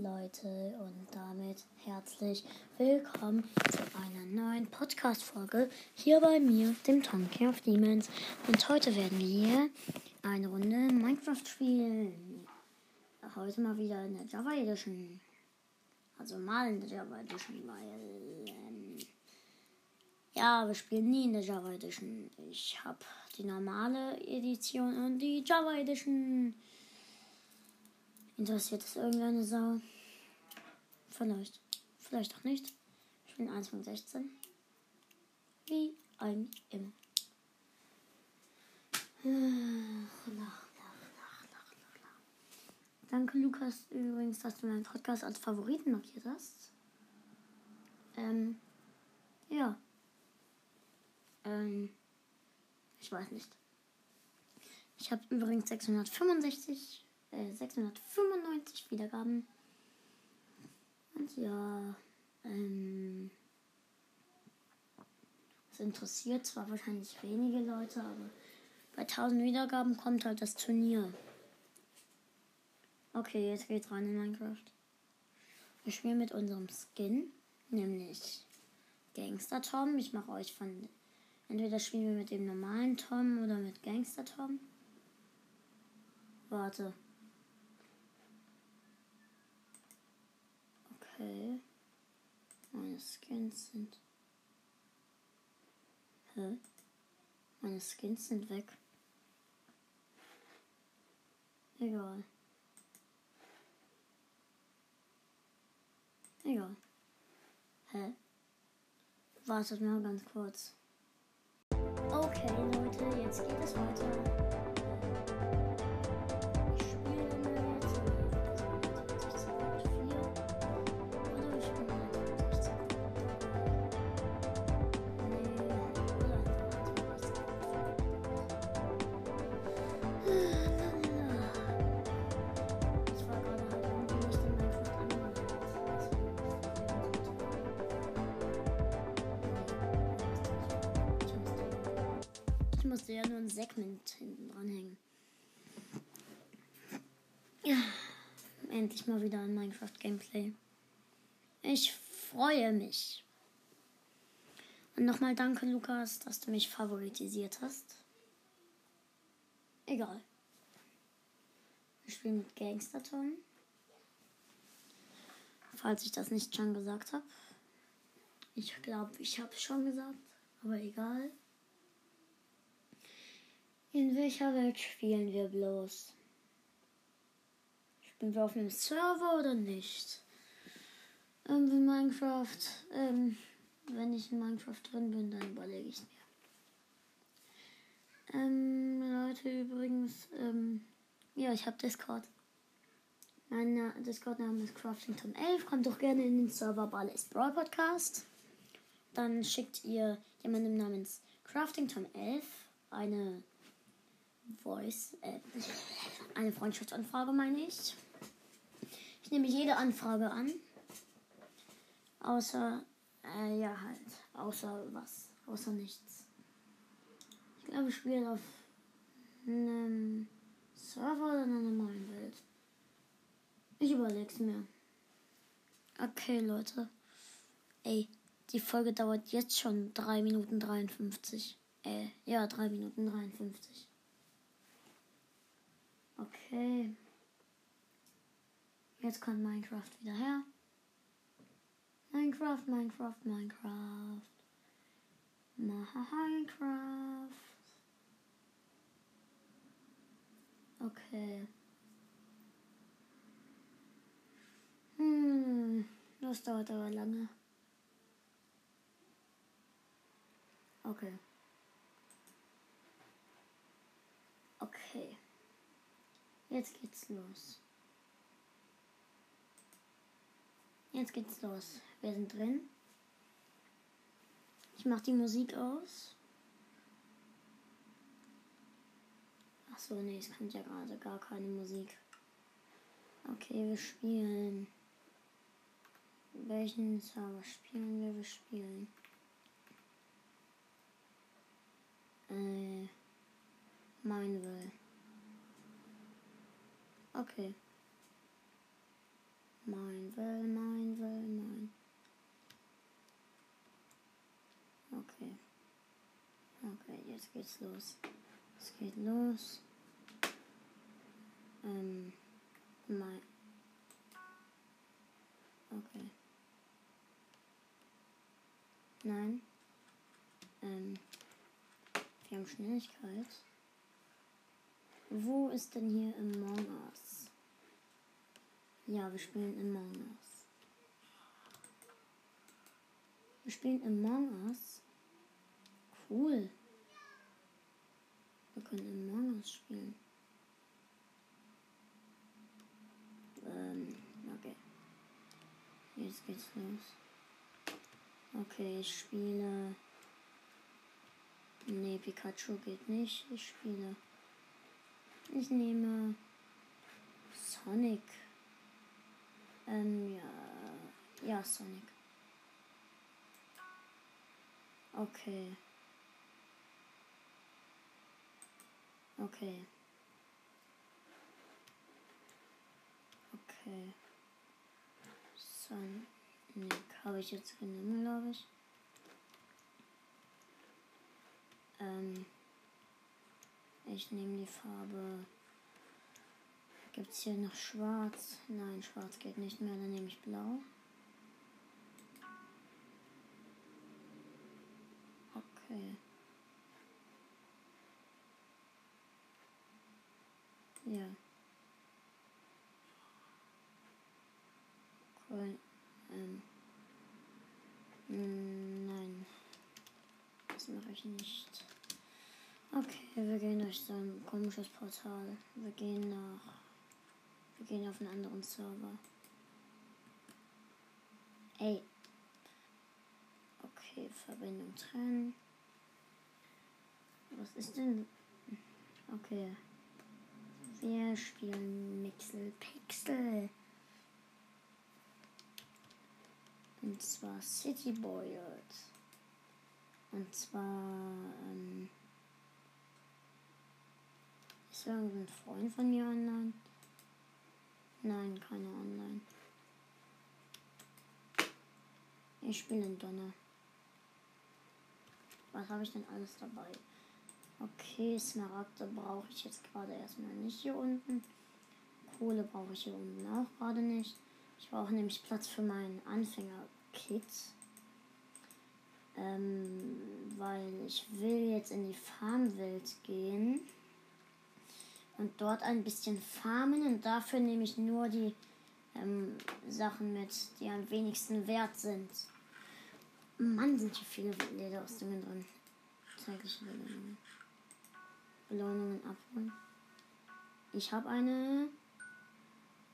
Leute und damit herzlich willkommen zu einer neuen Podcast-Folge hier bei mir, dem Tonking of Demons. Und heute werden wir eine Runde Minecraft spielen. Heute mal wieder in der Java Edition. Also mal in der Java Edition, weil. Ähm, ja, wir spielen nie in der Java Edition. Ich habe die normale Edition und die Java Edition. Interessiert es irgendeine Sau? Vielleicht. Vielleicht auch nicht. Ich bin 1 von 16. Wie ein immer. Danke, Lukas, übrigens, dass du meinen Podcast als Favoriten markiert hast. Ähm, ja. Ähm, ich weiß nicht. Ich habe übrigens 665 695 äh, Wiedergaben. Und ja, ähm, es interessiert zwar wahrscheinlich wenige Leute, aber bei 1000 Wiedergaben kommt halt das Turnier. Okay, jetzt geht's rein in Minecraft. Wir spielen mit unserem Skin, nämlich Gangster Tom. Ich mache euch von. Entweder spielen wir mit dem normalen Tom oder mit Gangster Tom. Warte. Okay. Meine Skins sind. Hä? Meine Skins sind weg. Egal. Egal. Hä? Wartet mal ganz kurz. Okay, Leute, jetzt geht es weiter. Ein Segment hinten dran hängen. Ja, endlich mal wieder ein Minecraft-Gameplay. Ich freue mich. Und nochmal danke, Lukas, dass du mich favoritisiert hast. Egal. Wir spielen mit Gangsterton. Falls ich das nicht schon gesagt habe. Ich glaube, ich habe es schon gesagt, aber egal. In welcher Welt spielen wir bloß? Spielen wir auf einem Server oder nicht? Ähm, in Minecraft, ähm, wenn ich in Minecraft drin bin, dann überlege ich mir. Ähm, Leute, übrigens, ähm, ja, ich habe Discord. Mein Discord-Name ist Craftington11. Kommt doch gerne in den Server Ballis Brawl Podcast. Dann schickt ihr jemandem namens Craftington11 eine Voice, äh, eine Freundschaftsanfrage meine ich. Ich nehme jede Anfrage an. Außer, äh, ja halt, außer was, außer nichts. Ich glaube, ich spiele auf einem Server oder in einer normalen Welt. Ich überleg's mir. Okay, Leute. Ey, die Folge dauert jetzt schon 3 Minuten 53. Äh, ja, 3 Minuten 53. Okay. Jetzt kommt Minecraft wieder her. Minecraft, Minecraft, Minecraft. Minecraft. Okay. Hm, das dauert aber lange. Okay. Okay. Jetzt geht's los. Jetzt geht's los. Wir sind drin. Ich mach die Musik aus. Ach so, nee, es kommt ja gerade gar keine Musik. Okay, wir spielen. Welchen Server spielen wir? Wir spielen. Äh, Mineville. Okay. Mein will, mein will, mein. Okay. Okay, jetzt geht's los. Es geht los. Ähm, mein. Okay. Nein. Ähm, wir haben Schnelligkeit. Wo ist denn hier Among Us? Ja, wir spielen Among Us. Wir spielen Among Us. Cool. Wir können Among Us spielen. Ähm, okay. Jetzt geht's los. Okay, ich spiele. Nee, Pikachu geht nicht. Ich spiele. Ich nehme Sonic. Ähm, ja. Ja, Sonic. Okay. Okay. Okay. Sonic habe ich jetzt genommen, glaube ich. Ähm. Ich nehme die Farbe. Gibt es hier noch schwarz? Nein, schwarz geht nicht mehr. Dann nehme ich blau. Okay. Ja. Cool. Ähm. Nein. Das mache ich nicht. Okay, wir gehen durch so ein komisches Portal. Wir gehen nach. Wir gehen auf einen anderen Server. Ey. Okay, Verbindung trennen. Was ist denn? Okay. Wir spielen Mixel Pixel. Und zwar City Boyard. Und zwar. Ähm, ist irgendein Freund von mir online? Nein, keine online. Ich spiele in Donner. Was habe ich denn alles dabei? Okay, Smaragde brauche ich jetzt gerade erstmal nicht hier unten. Kohle brauche ich hier unten auch gerade nicht. Ich brauche nämlich Platz für meinen Anfänger-Kit. Ähm, weil ich will jetzt in die Farmwelt gehen und dort ein bisschen farmen und dafür nehme ich nur die ähm, Sachen mit, die am wenigsten wert sind. Mann, sind hier viele Lederausdungen drin. Zeitliche Belohnungen. Belohnungen abholen. Ich habe eine.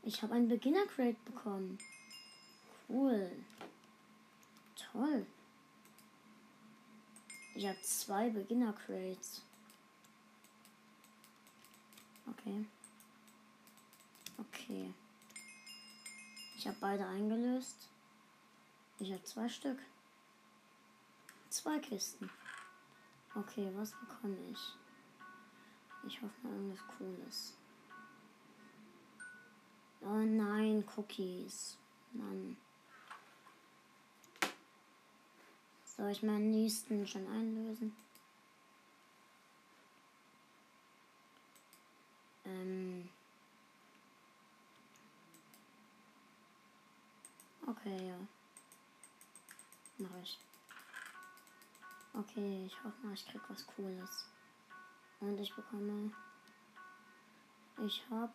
Ich habe ein Beginner Crate bekommen. Cool. Toll. Ich habe zwei Beginner Crates. Okay. Okay. Ich habe beide eingelöst. Ich habe zwei Stück. Zwei Kisten. Okay, was bekomme ich? Ich hoffe mal irgendwas Cooles. Oh nein, Cookies. Mann. Soll ich meinen nächsten schon einlösen? Ähm. Okay, ja. Mach ich. Okay, ich hoffe mal, ich krieg was Cooles. Und ich bekomme. Ich hab.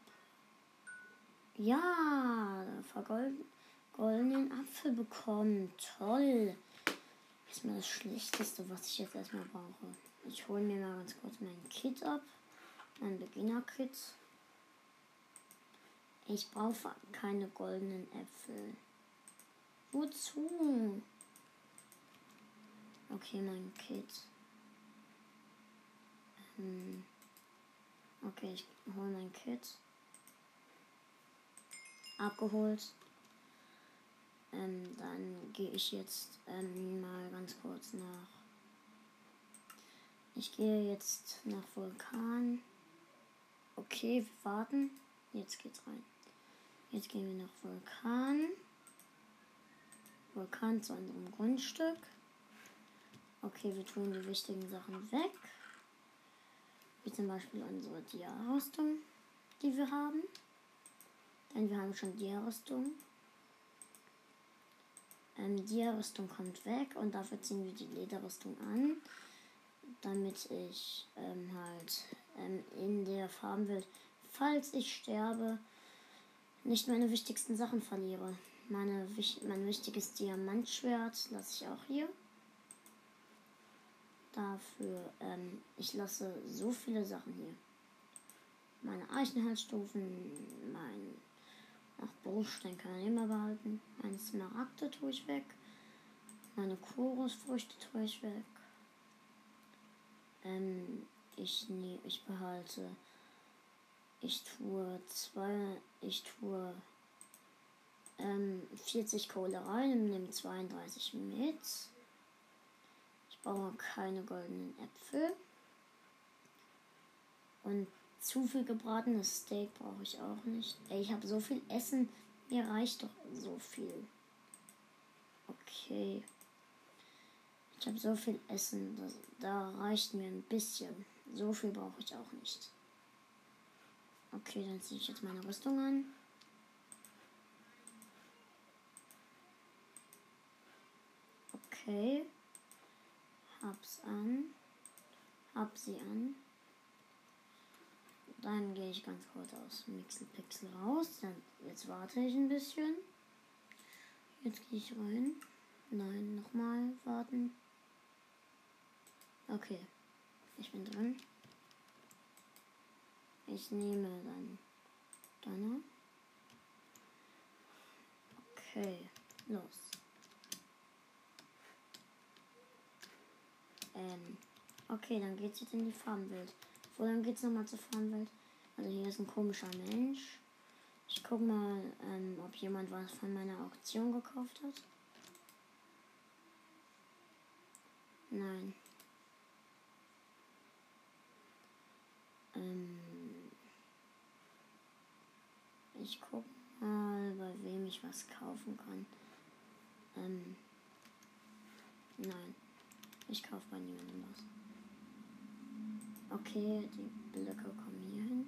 Ja, vergoldenen Apfel bekommen. Toll. Das ist mir das Schlechteste, was ich jetzt erstmal brauche. Ich hole mir mal ganz kurz mein Kit ab. Ein Beginner-Kit. Ich brauche keine goldenen Äpfel. Wozu? Okay, mein Kit. Hm. Okay, ich hole mein Kit. Abgeholt. Ähm, dann gehe ich jetzt ähm, mal ganz kurz nach. Ich gehe jetzt nach Vulkan. Okay, wir warten. Jetzt geht's rein. Jetzt gehen wir nach Vulkan. Vulkan zu unserem Grundstück. Okay, wir tun die wichtigen Sachen weg. Wie zum Beispiel unsere Dia-Rüstung, die wir haben. Denn wir haben schon Dia-Rüstung. Ähm, Dia-Rüstung kommt weg und dafür ziehen wir die Lederrüstung an. Damit ich ähm, halt ähm, in der Farbenwelt, falls ich sterbe, nicht meine wichtigsten Sachen verliere. Meine, mein wichtiges Diamantschwert lasse ich auch hier. Dafür, ähm, ich lasse so viele Sachen hier. Meine Eichenhalsstufen, mein Ach, Bruchstein kann ich immer behalten. Meine Smaragde tue ich weg. Meine Chorusfrüchte tue ich weg. Ähm, ich, nee, ich behalte. Ich tue zwei. Ich tue ähm, 40 Kohle rein und nehme 32 mit. Ich brauche keine goldenen Äpfel. Und zu viel gebratenes Steak brauche ich auch nicht. Ey, ich habe so viel Essen. Mir reicht doch so viel. Okay. Ich habe so viel Essen. Das, da reicht mir ein bisschen. So viel brauche ich auch nicht. Okay, dann ziehe ich jetzt meine Rüstung an. Okay. Hab's an. Hab sie an. Dann gehe ich ganz kurz aus Mixelpixel raus. Dann, jetzt warte ich ein bisschen. Jetzt gehe ich rein. Nein, nochmal warten. Okay. Ich bin drin. Ich nehme dann Donner. Okay, los. Ähm, okay, dann geht's jetzt in die Farbenwelt. Wo dann geht's nochmal zur Frauenwelt. Also hier ist ein komischer Mensch. Ich guck mal, ähm, ob jemand was von meiner Auktion gekauft hat. Nein. Ähm, ich guck mal, bei wem ich was kaufen kann. Ähm, nein. Ich kaufe bei niemandem was. Okay, die Blöcke kommen hier hin.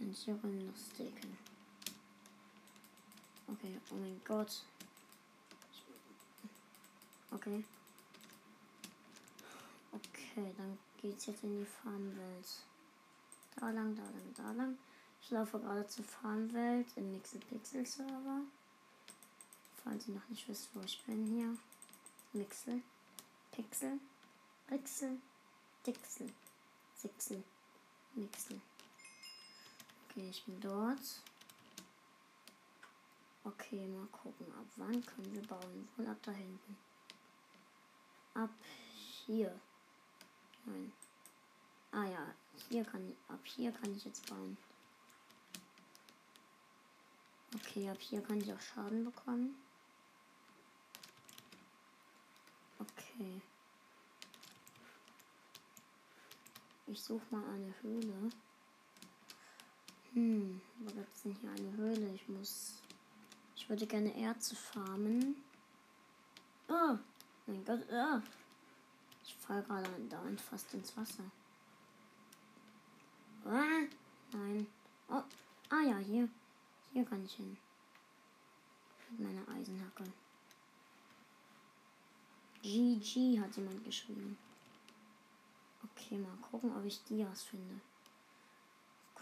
Und hier kommen noch Steken. Okay, oh mein Gott. Okay. Okay, dann geht's jetzt in die Farmwelt. Da lang, da lang, da lang. Ich laufe gerade zur Farmwelt im Mixel Pixel Server. Falls ihr noch nicht wisst, wo ich bin hier. Mixel, Pixel, Pixel, Dixel. Sechsel. Nixel. Okay, ich bin dort. Okay, mal gucken. Ab wann können wir bauen? Wohl ab da hinten. Ab hier. Nein. Ah ja, hier kann ab hier kann ich jetzt bauen. Okay, ab hier kann ich auch Schaden bekommen. Okay. Ich suche mal eine Höhle. Hm, wo gibt es denn hier eine Höhle? Ich muss. Ich würde gerne Erze farmen. Oh, mein Gott, ah. Ich falle gerade dauernd fast ins Wasser. Ah, nein. Oh, ah ja, hier. Hier kann ich hin. Mit meiner Eisenhacke. GG hat jemand geschrieben. Okay, mal gucken, ob ich Dias finde.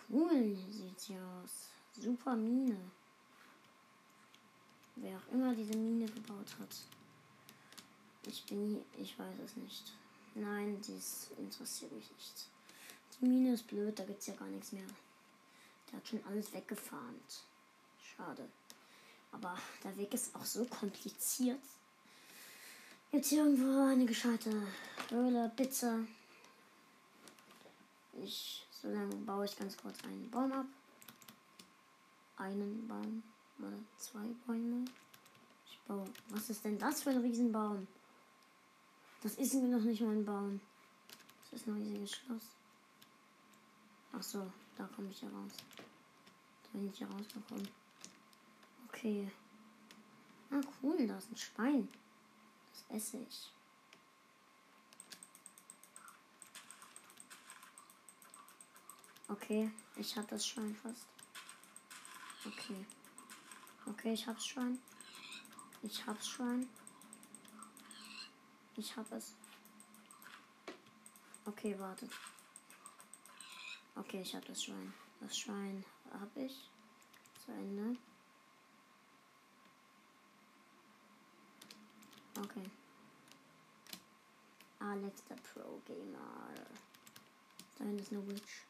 Cool sieht sie aus. Super Mine. Wer auch immer diese Mine gebaut hat. Ich bin hier, ich weiß es nicht. Nein, dies interessiert mich nicht. Die Mine ist blöd, da gibt es ja gar nichts mehr. Der hat schon alles weggefarmt. Schade. Aber der Weg ist auch so kompliziert. Jetzt irgendwo eine gescheite Höhle, Pizza. Ich, so lange baue ich ganz kurz einen Baum ab. Einen Baum oder zwei Bäume. Ich baue. Was ist denn das für ein Riesenbaum? Das ist mir noch nicht mal ein Baum. Das ist ein riesiges Schloss. Ach so, da komme ich ja raus. Da bin ich ja rausgekommen. Okay. Ah, cool, da ist ein Schwein. Das esse ich. Okay, ich hab das Schwein fast. Okay. Okay, ich hab's Schwein. Ich hab's Schwein. Ich hab es. Okay, wartet. Okay, ich hab das Schwein. Das Schwein hab ich. Zu Ende. Okay. Alex, der Pro Gamer. Da hinten ist eine Witch.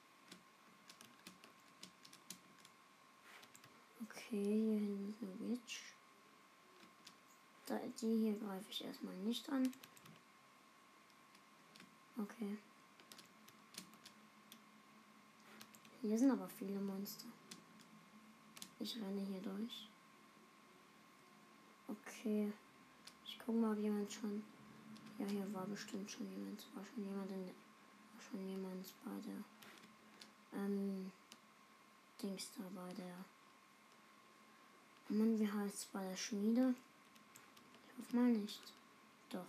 Okay, hier hinten ist eine Witch. Die hier greife ich erstmal nicht an. Okay. Hier sind aber viele Monster. Ich renne hier durch. Okay. Ich gucke mal, ob jemand schon. Ja, hier war bestimmt schon jemand. War schon jemand in. War schon jemand bei der. Ähm. Dings da bei der. Mann, wie heißt bei der Schmiede? Ich hoffe mal nicht. Doch.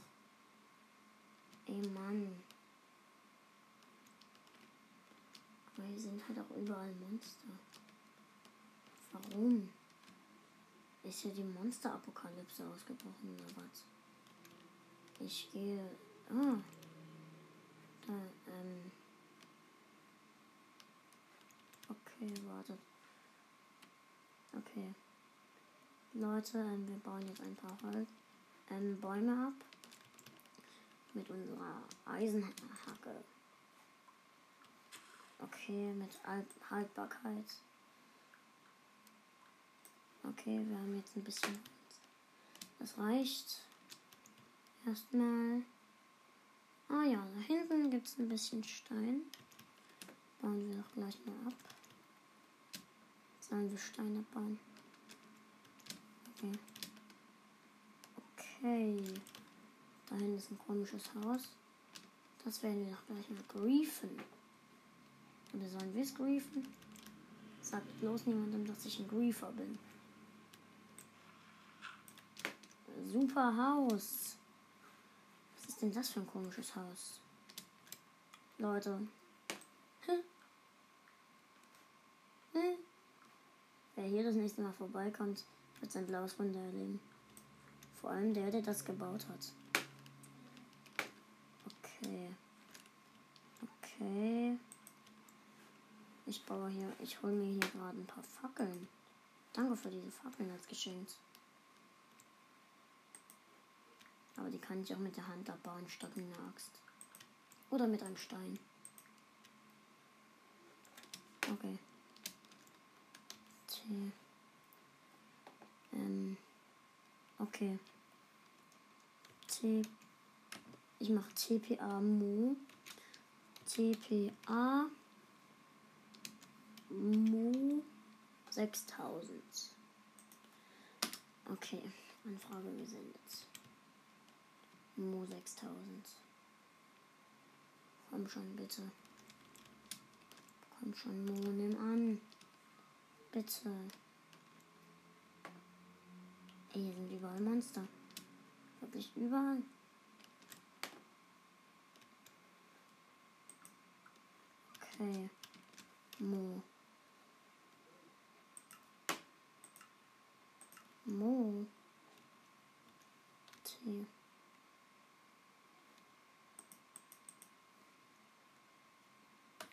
Ey Mann. Aber hier sind halt auch überall Monster. Warum? Ist ja die Monster-Apokalypse ausgebrochen oder was? Ich gehe. Ah. Da, ähm. Okay, wartet. Okay. Leute, ähm, wir bauen jetzt ein paar Holz, ähm, Bäume ab. Mit unserer Eisenhacke. Okay, mit Haltbarkeit. Okay, wir haben jetzt ein bisschen. Das reicht. Erstmal. Ah ja, da hinten gibt es ein bisschen Stein. Bauen wir doch gleich mal ab. Sollen wir Steine bauen? Okay. Okay. Da hinten ist ein komisches Haus. Das werden wir doch gleich mal griefen. Oder sollen wir es griefen? Sagt bloß niemandem, dass ich ein Griefer bin. Super Haus. Was ist denn das für ein komisches Haus? Leute. Hm. Hm. Wer hier das nächste Mal vorbeikommt, wird sein blaues Wunder erleben. Vor allem der, der das gebaut hat. Okay. Okay. Ich baue hier, ich hole mir hier gerade ein paar Fackeln. Danke für diese Fackeln als Geschenk. Aber die kann ich auch mit der Hand abbauen, statt mit einer Axt. Oder mit einem Stein. Okay. T. Ähm. Okay. T. Ich mache TPA Mu. TPA Mu 6000. Okay, Anfrage gesendet. Mu 6000. Komm schon, bitte. Komm schon, Mu, nimm an. Bitte. Ey, hier sind überall Monster. Wirklich überall. Okay. Mu. Mo. T.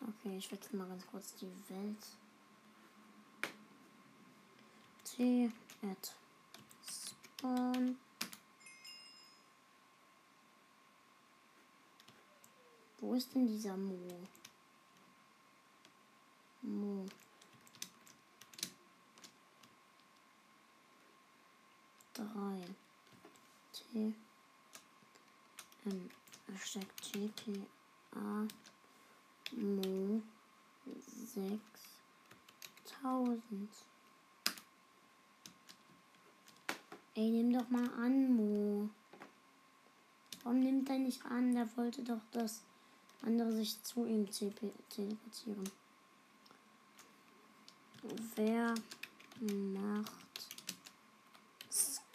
Okay, ich wechsle mal ganz kurz die Welt. T at spawn. Wo ist denn dieser Mo? Mo. Drei T M Hashtag GTA Mo sechstausend. Ey, nimm doch mal an, Mo. Warum nimmt er nicht an? Der wollte doch, dass andere sich zu ihm teleportieren. Wer macht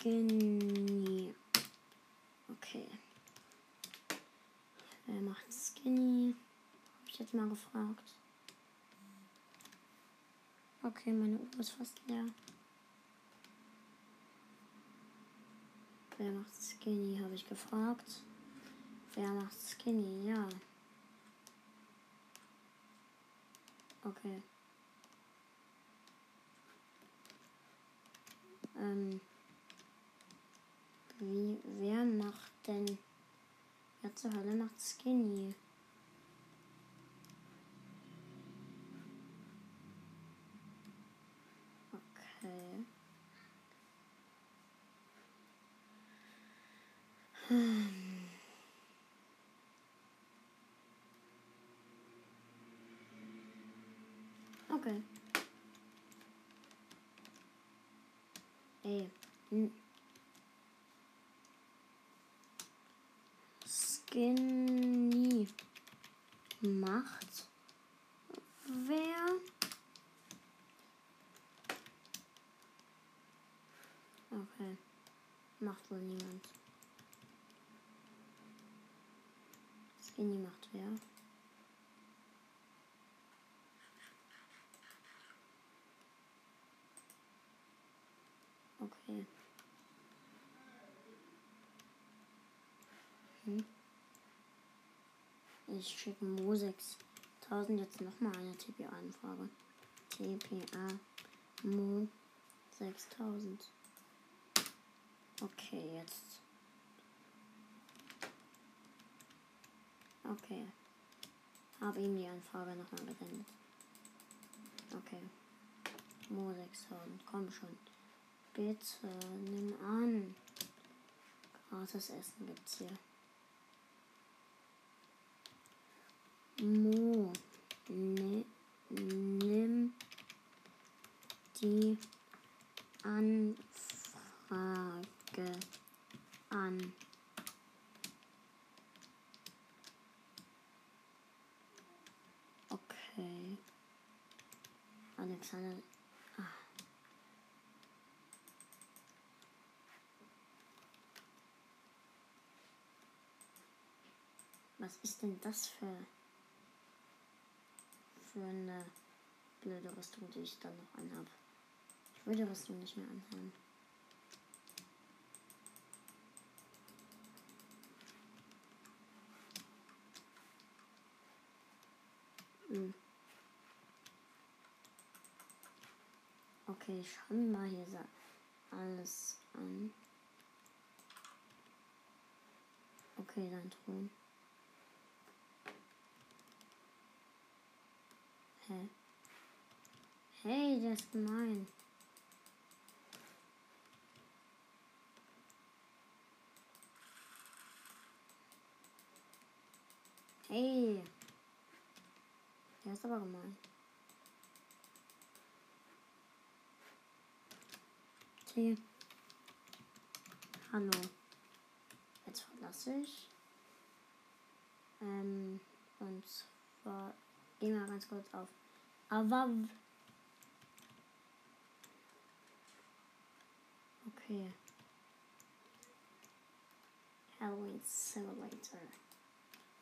Skinny. Okay. Wer macht Skinny? Hab ich jetzt mal gefragt. Okay, meine Uhr ist fast leer. Wer macht Skinny, habe ich gefragt. Wer macht Skinny? Ja. Okay. Ähm. Wie, wer macht denn. Wer zur Hölle macht Skinny? Okay. Hm. Okay. Ey. Hm. Skinny macht wer? Okay. Macht wohl niemand. Skinny macht wer? Okay. Hm. Ich schicke Mo 6000 jetzt nochmal eine TPA-Anfrage. TPA Mo 6000. Okay, jetzt. Okay. Habe ihm die Anfrage nochmal gesendet. Okay. Mo 6000, komm schon. Bitte, nimm an. Gratis Essen gibt's hier. Mo, ne, nimm die Anfrage an. Okay. Alexander. Ah. Was ist denn das für, für eine blöde Rüstung, die ich dann noch anhab? Ich will die Rüstung nicht mehr anhaben. Hm. Okay, ich mir mal hier alles an. Okay, dann Thron. Hä? Hey, der ist gemein. Hey. Der ist aber gemein. T. Hallo. Jetzt verlasse ich. Ähm, und zwar gehen wir ganz kurz auf. Aber. Okay. Halloween Simulator.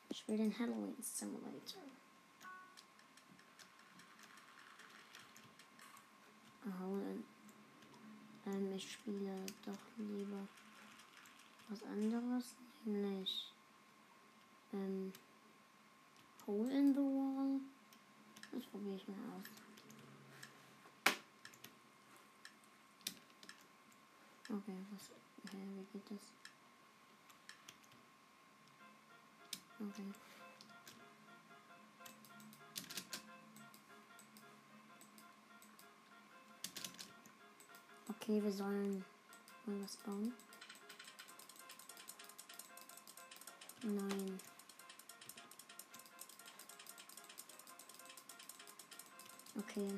Ich will den Halloween Simulator. Uh, Halloween. Ähm, ich spiele doch lieber was anderes, nämlich ähm, um, Hole in the Wall. Das probiere ich mal aus. Okay, was, okay, wie geht das? Okay. Okay, wir sollen mal was bauen. Nein. Okay.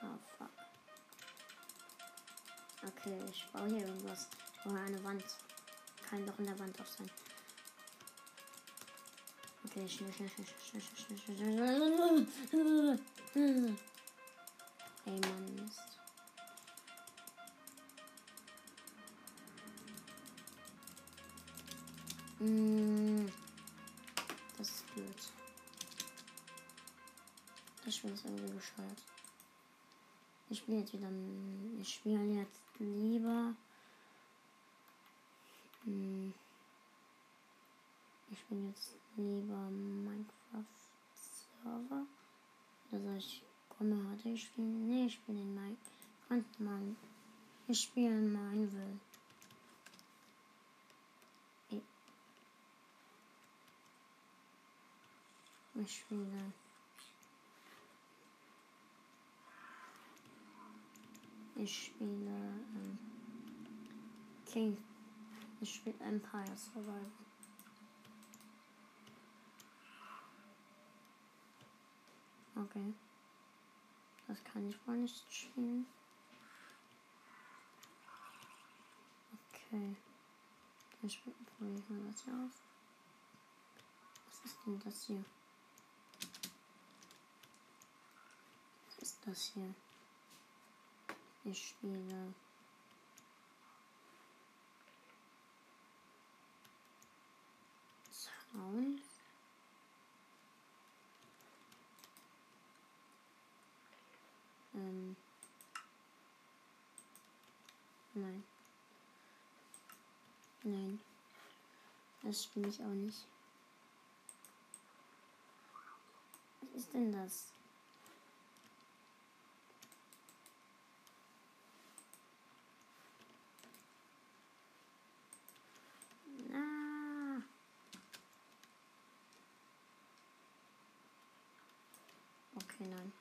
Oh fuck. Okay, ich baue hier irgendwas. Oh, eine Wand. Kann doch in der Wand auch sein. Okay, schnell, schnell, schnell, schnell, schnell, schnell, schnell. Ey, Mann, Mist. Mm, das ist blöd. Das Spiel ist irgendwie bescheuert. Ich spiele jetzt wieder. Ich spiele jetzt lieber. Hm, ich spiele jetzt lieber Minecraft Server. Oder soll ich komme heute spielen? Nee, ich spiele in Minecraft. Ich spiele in Ich spiele. Ich spiele ähm, King. Ich spiele Empire Survival. Okay. Das kann ich wohl nicht spielen. Okay. Dann probiere ich mal das hier aus. Was ist denn das hier? Was ist das hier? Ich spiele. Sound. Ähm. Nein. Nein. Das spiele ich auch nicht. Was ist denn das? Ah. Okay, nein.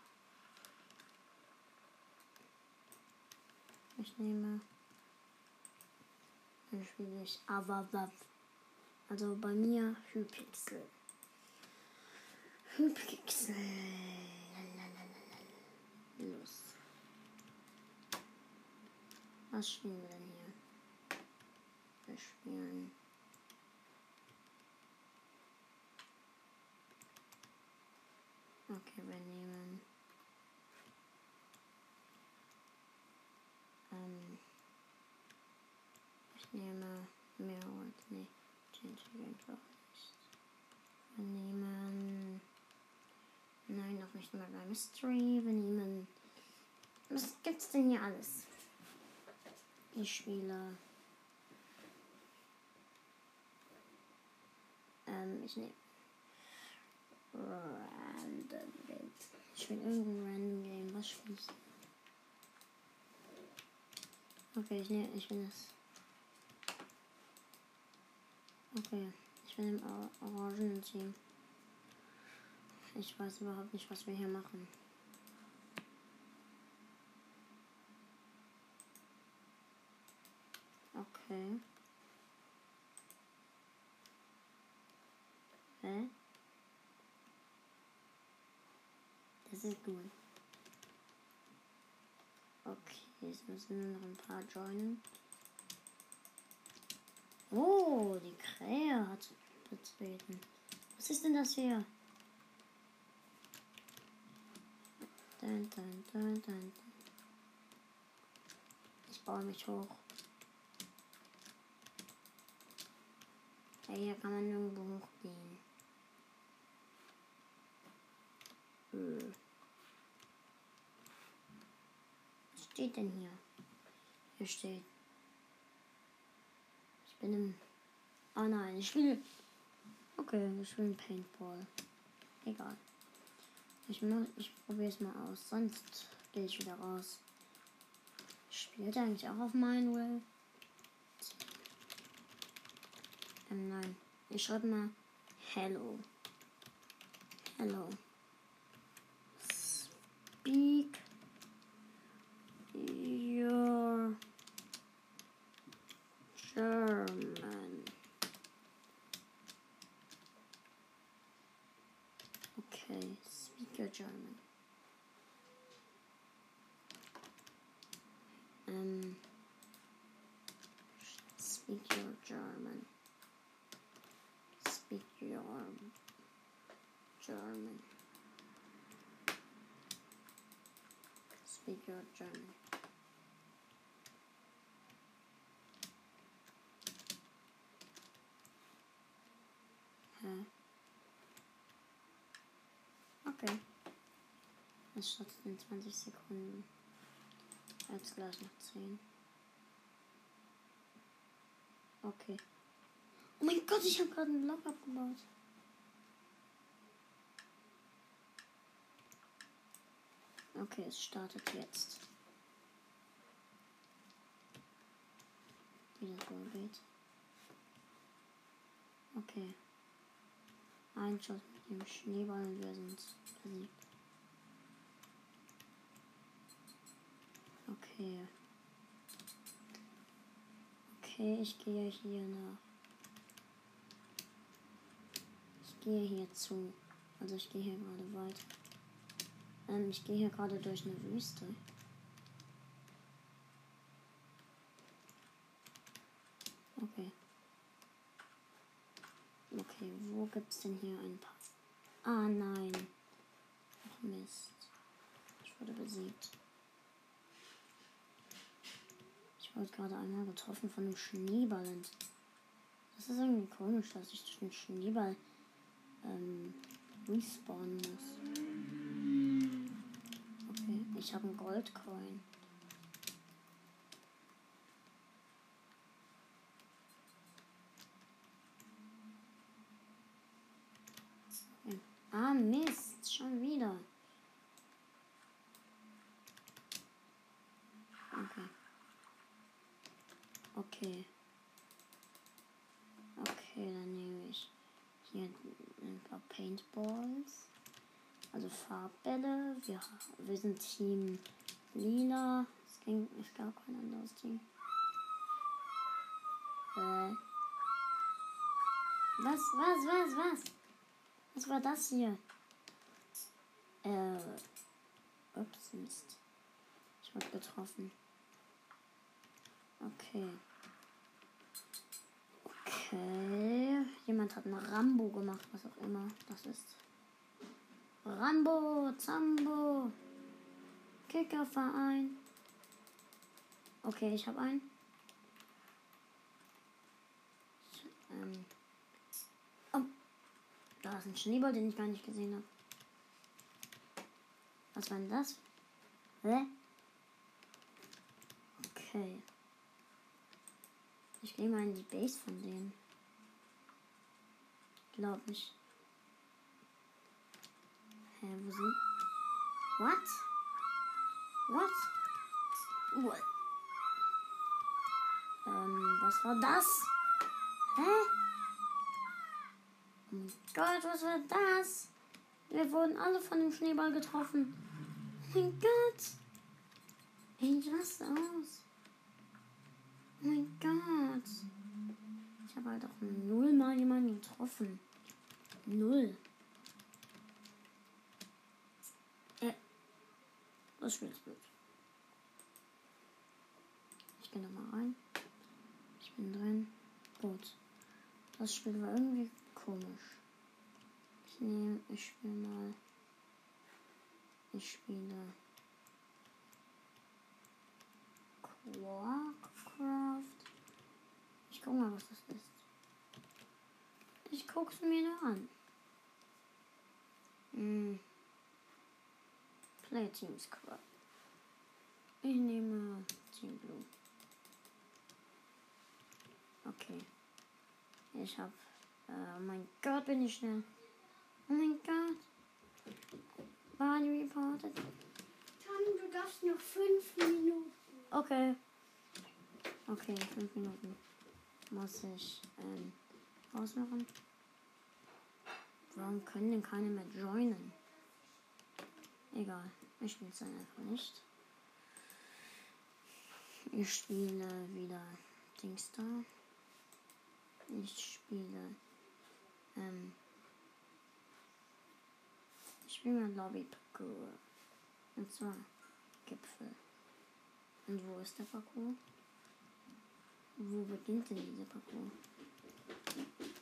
Ich nehme. Dann spiele ich Avawav. Also bei mir Hypixel. Hypixel. Los. Was spielen wir denn hier? Wir spielen. Okay, wir nehmen. Ähm, ich nehme Mirror. Nee, Change Event auch nicht. Wir nehmen. Nein, noch nicht mal bei Mystery. Wir nehmen. Was gibt's denn hier alles? Ich spiele. Ähm, ich nehme. Random Game. Ich will irgendein Random Game. Was spiele ich? Okay, ich nehme. Ich will das. Okay, ich will im orangenen Team. Ich weiß überhaupt nicht, was wir hier machen. Okay. Hä? Das ist gut. Okay, jetzt müssen nur noch ein paar joinen. Oh, die Krähe hat betreten. Was ist denn das hier? Dun, dun, dun, dun. Ich baue mich hoch. Hey, hier kann man nirgendwo hochgehen. Hm. Was steht denn hier? Hier steht. Bin im. Oh nein, ich will. Okay, ich will ein Paintball. Egal. Ich, muss, ich probiere es mal aus, sonst gehe ich wieder raus. Spielt eigentlich auch auf Will? Ähm, nein. Ich schreibe mal Hello. Hello. Speak German. Okay, speak your German. Um, speak your German. Speak your German. Speak your German. Startet in 20 Sekunden. Jetzt gleich noch 10. Okay. Oh mein Gott, ich habe gerade einen Block abgebaut. Okay, es startet jetzt. Wie das wohl geht. Okay. Ein Schuss mit dem Schneeball und wir sind besiegt. Okay. Okay, ich gehe hier nach. Ich gehe hier zu. Also ich gehe hier gerade weiter. Ähm, ich gehe hier gerade durch eine Wüste. Okay. Okay, wo gibt's denn hier ein paar? Ah nein. Ach Mist. Ich wurde besiegt. Ich wurde gerade einmal getroffen von einem Schneeball. Und das ist irgendwie komisch, dass ich durch einen Schneeball ähm, respawnen muss. Okay, ich habe einen Goldcoin. Ah, Mist, schon wieder. Okay. Okay. Okay, dann nehme ich hier ein paar Paintballs. Also Farbbälle. Wir, wir sind Team Lila. Es, ging, es gab kein anderes Team. Äh. Was, was, was, was? Was war das hier? Äh. Ups, Mist. Ich wurde getroffen. Okay. Okay. Jemand hat eine Rambo gemacht, was auch immer das ist. Rambo, Zambo. Kickerverein. Okay, ich habe einen. Ähm. Oh. Da ist ein Schneeball, den ich gar nicht gesehen habe. Was war denn das? Hä? Okay. Ich gehe mal in die Base von denen. Glaub ich. Hä, wo sind. What? What? What? Ähm, was war das? Hä? Oh mein Gott, was war das? Wir wurden alle von dem Schneeball getroffen. Oh mein Gott. Ey, was aus? Oh mein Gott. Ich habe halt auch null mal jemanden getroffen. Null. Äh. Das Spiel ist blöd. Ich gehe nochmal rein. Ich bin drin. Gut. Das Spiel war irgendwie komisch. Ich nehme, ich spiele mal. Ich spiele. Warcraft. Ich guck mal, was das ist. Ich guck's mir nur an. Hm. Play Team Squad. Ich nehme Team Blue. Okay. Ich hab. Äh, oh mein Gott, bin ich schnell. Oh mein Gott. Body reported. Tom, du darfst noch fünf Minuten. Okay. Okay, fünf Minuten muss ich ähm, ausmachen. Warum können denn keine mehr joinen? Egal, ich spiele es dann einfach nicht. Ich spiele wieder Dingstar. Ich spiele ähm, ich spiele mal Lobby Parkour. Und zwar Gipfel. Und wo ist der Parcours? Wo beginnt denn dieser Parcours?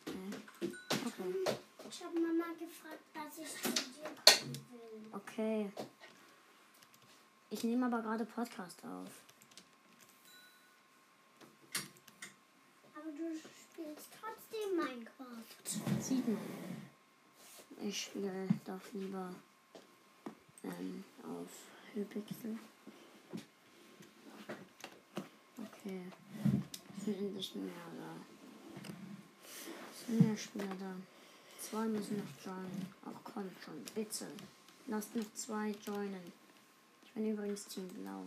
Äh, okay. Ich habe Mama gefragt, dass ich zu dir kommen will. Okay. Ich nehme aber gerade Podcast auf. Aber du spielst trotzdem Minecraft. Sieht man. Ich spiele doch lieber ähm, auf Hypixel. Okay. Es sind endlich mehr da. Es sind mehr Spieler da. Zwei müssen noch joinen. Ach komm schon, bitte. Lasst noch zwei joinen. Ich bin übrigens Team Blau.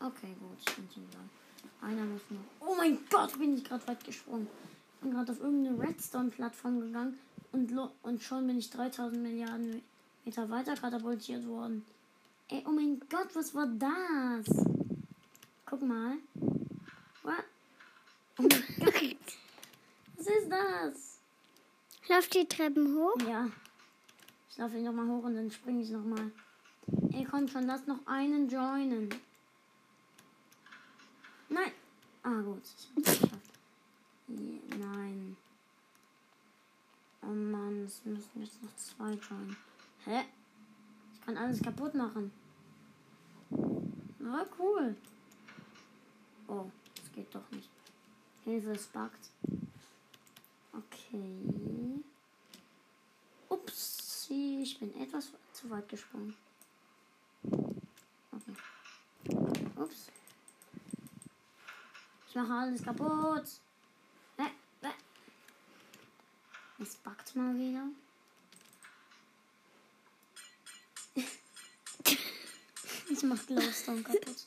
Okay, gut, ich bin Team Blau. Einer muss noch. Oh mein Gott, bin ich gerade weit gesprungen. Ich bin gerade auf irgendeine Redstone-Plattform gegangen und, und schon bin ich 3000 Milliarden Meter weiter katapultiert worden. Ey, oh mein Gott, was war das? Guck mal. What? Oh mein Gott. Was ist das? Lauf die Treppen hoch. Ja. Ich laufe ihn nochmal hoch und dann springe ich nochmal. Ey, komm schon, lass noch einen joinen. Nein. Ah, gut. Nein. Oh Mann, es müssen jetzt noch zwei joinen. Hä? Ich kann alles kaputt machen. War cool. Oh, das geht doch nicht. Hilfe, es buggt. Okay. Ups, ich bin etwas zu weit gesprungen. Okay. Ups. Ich mache alles kaputt. Äh, äh. Es backt mal wieder. Ich mach Glowstone kaputt.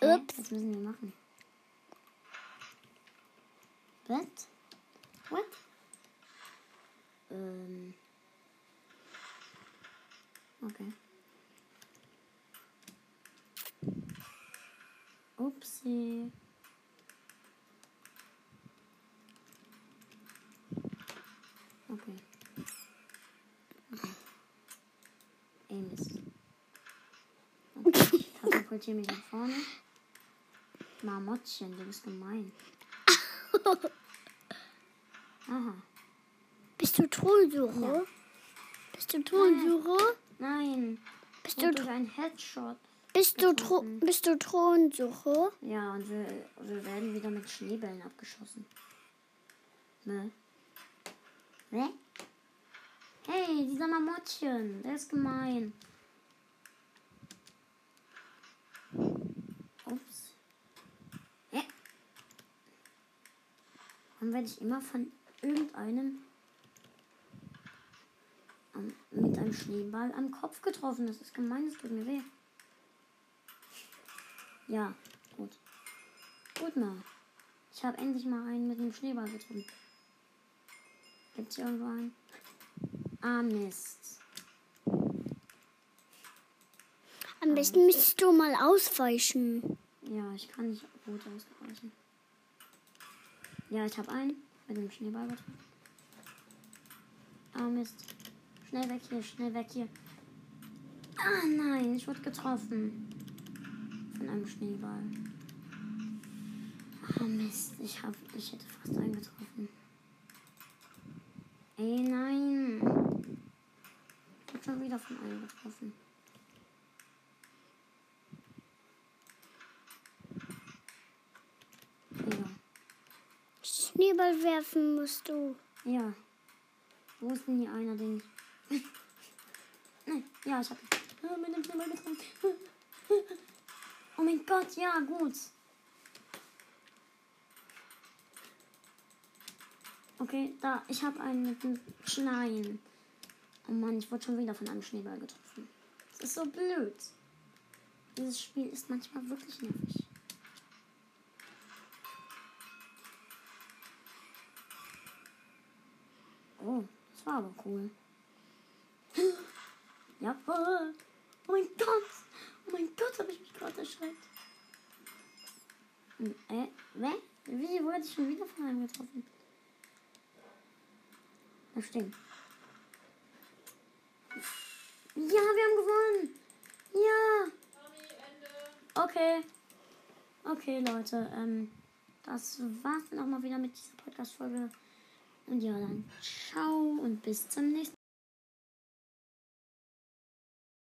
Ups. Was müssen wir machen? What? What? Ähm. Okay. Upsi. Okay. Okay. Ey, Mist. Okay. Katapultiere mich nach vorne. Marmottchen, du bist gemein. Aha. Bist du Thronsucher? Ja. Bist du Thronsucher? Nein. Bist du, ein Headshot. bist du. Thro bist du Thronsucher? Ja, und wir, wir werden wieder mit Schneebällen abgeschossen. Ne? Ne? Hey, dieser Mamottchen, der ist gemein. Ups. Hä? Warum werde ich immer von irgendeinem am- mit einem Schneeball am Kopf getroffen? Das ist gemein, das tut mir weh. Ja, gut. Gut mal. Ich habe endlich mal einen mit dem Schneeball getroffen. Gibt's hier irgendwo einen? Ah, Mist. Am besten müsstest du mal ausweichen. Ja, ich kann nicht gut ausweichen. Ja, ich habe einen mit dem Schneeball getroffen. Ah, Mist. Schnell weg hier, schnell weg hier. Ah, nein, ich wurde getroffen. Von einem Schneeball. Ah, Mist. Ich, hab, ich hätte fast einen getroffen. Ey, nein. Ich wurde schon wieder von einem getroffen. Ja. Schneeball werfen musst du. Ja. Wo ist denn hier einer. Nein, ja, ich hab. Ah, getroffen. Oh mein Gott, ja, gut. Okay, da, ich habe einen mit dem Schneien. Oh Mann, ich wurde schon wieder von einem Schneeball getroffen. Das ist so blöd. Dieses Spiel ist manchmal wirklich nervig. Oh, das war aber cool. Jawohl. Oh mein Gott. Oh mein Gott, habe ich mich gerade erschreckt. Äh, wer? Wie wurde ich schon wieder von einem getroffen? Da stehen. Ja, wir haben gewonnen. Ja. Okay. Okay, Leute. Ähm, das war's dann auch mal wieder mit dieser Podcast-Folge. Und ja, dann ciao und bis zum nächsten Mal.